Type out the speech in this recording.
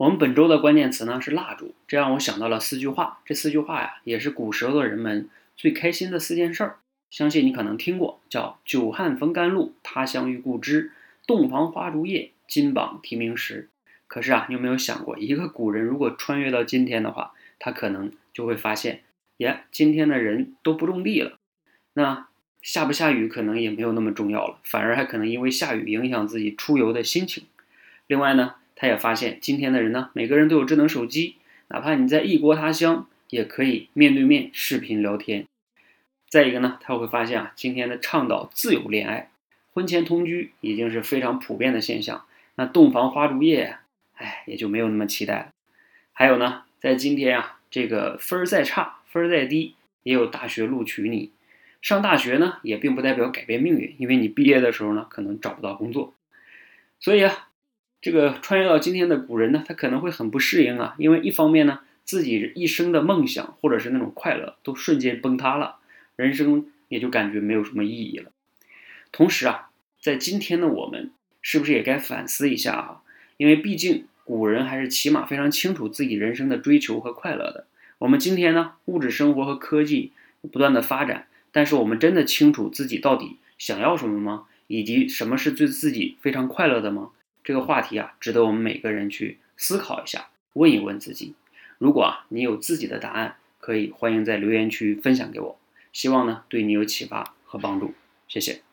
我们本周的关键词呢是蜡烛，这让我想到了四句话。这四句话呀，也是古时候的人们最开心的四件事儿。相信你可能听过，叫“久旱逢甘露，他乡遇故知，洞房花烛夜，金榜题名时”。可是啊，你有没有想过，一个古人如果穿越到今天的话，他可能就会发现，耶，今天的人都不种地了，那下不下雨可能也没有那么重要了，反而还可能因为下雨影响自己出游的心情。另外呢？他也发现，今天的人呢，每个人都有智能手机，哪怕你在异国他乡，也可以面对面视频聊天。再一个呢，他会发现啊，今天的倡导自由恋爱，婚前同居已经是非常普遍的现象。那洞房花烛夜呀，哎，也就没有那么期待了。还有呢，在今天啊，这个分儿再差，分儿再低，也有大学录取你。上大学呢，也并不代表改变命运，因为你毕业的时候呢，可能找不到工作。所以啊。这个穿越到今天的古人呢，他可能会很不适应啊，因为一方面呢，自己一生的梦想或者是那种快乐都瞬间崩塌了，人生也就感觉没有什么意义了。同时啊，在今天的我们是不是也该反思一下啊？因为毕竟古人还是起码非常清楚自己人生的追求和快乐的。我们今天呢，物质生活和科技不断的发展，但是我们真的清楚自己到底想要什么吗？以及什么是对自己非常快乐的吗？这个话题啊，值得我们每个人去思考一下，问一问自己。如果啊，你有自己的答案，可以欢迎在留言区分享给我。希望呢，对你有启发和帮助。谢谢。